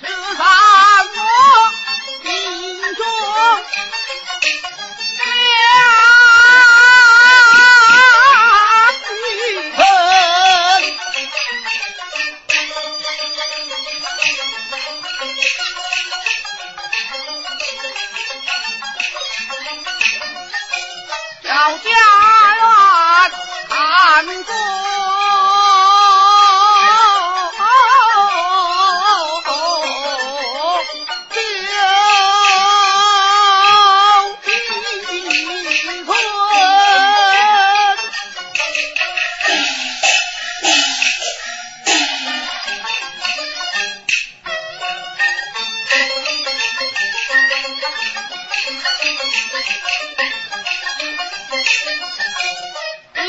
十三哥，命中两奇逢，你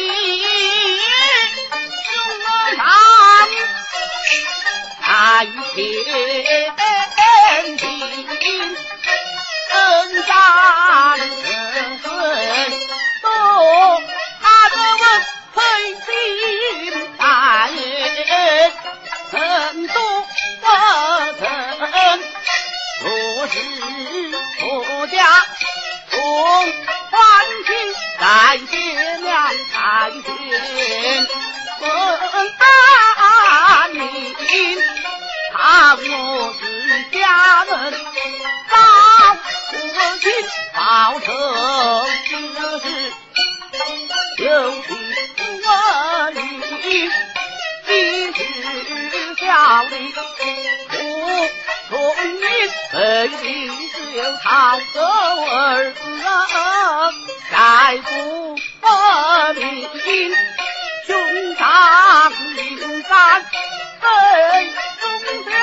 用难，难听。是国家从欢庆在天亮在天，问安宁。他我是家人，当父亲报仇之事，有情问你，今日效力，好个儿子，再不和你。兄长，你不敢跟兄长。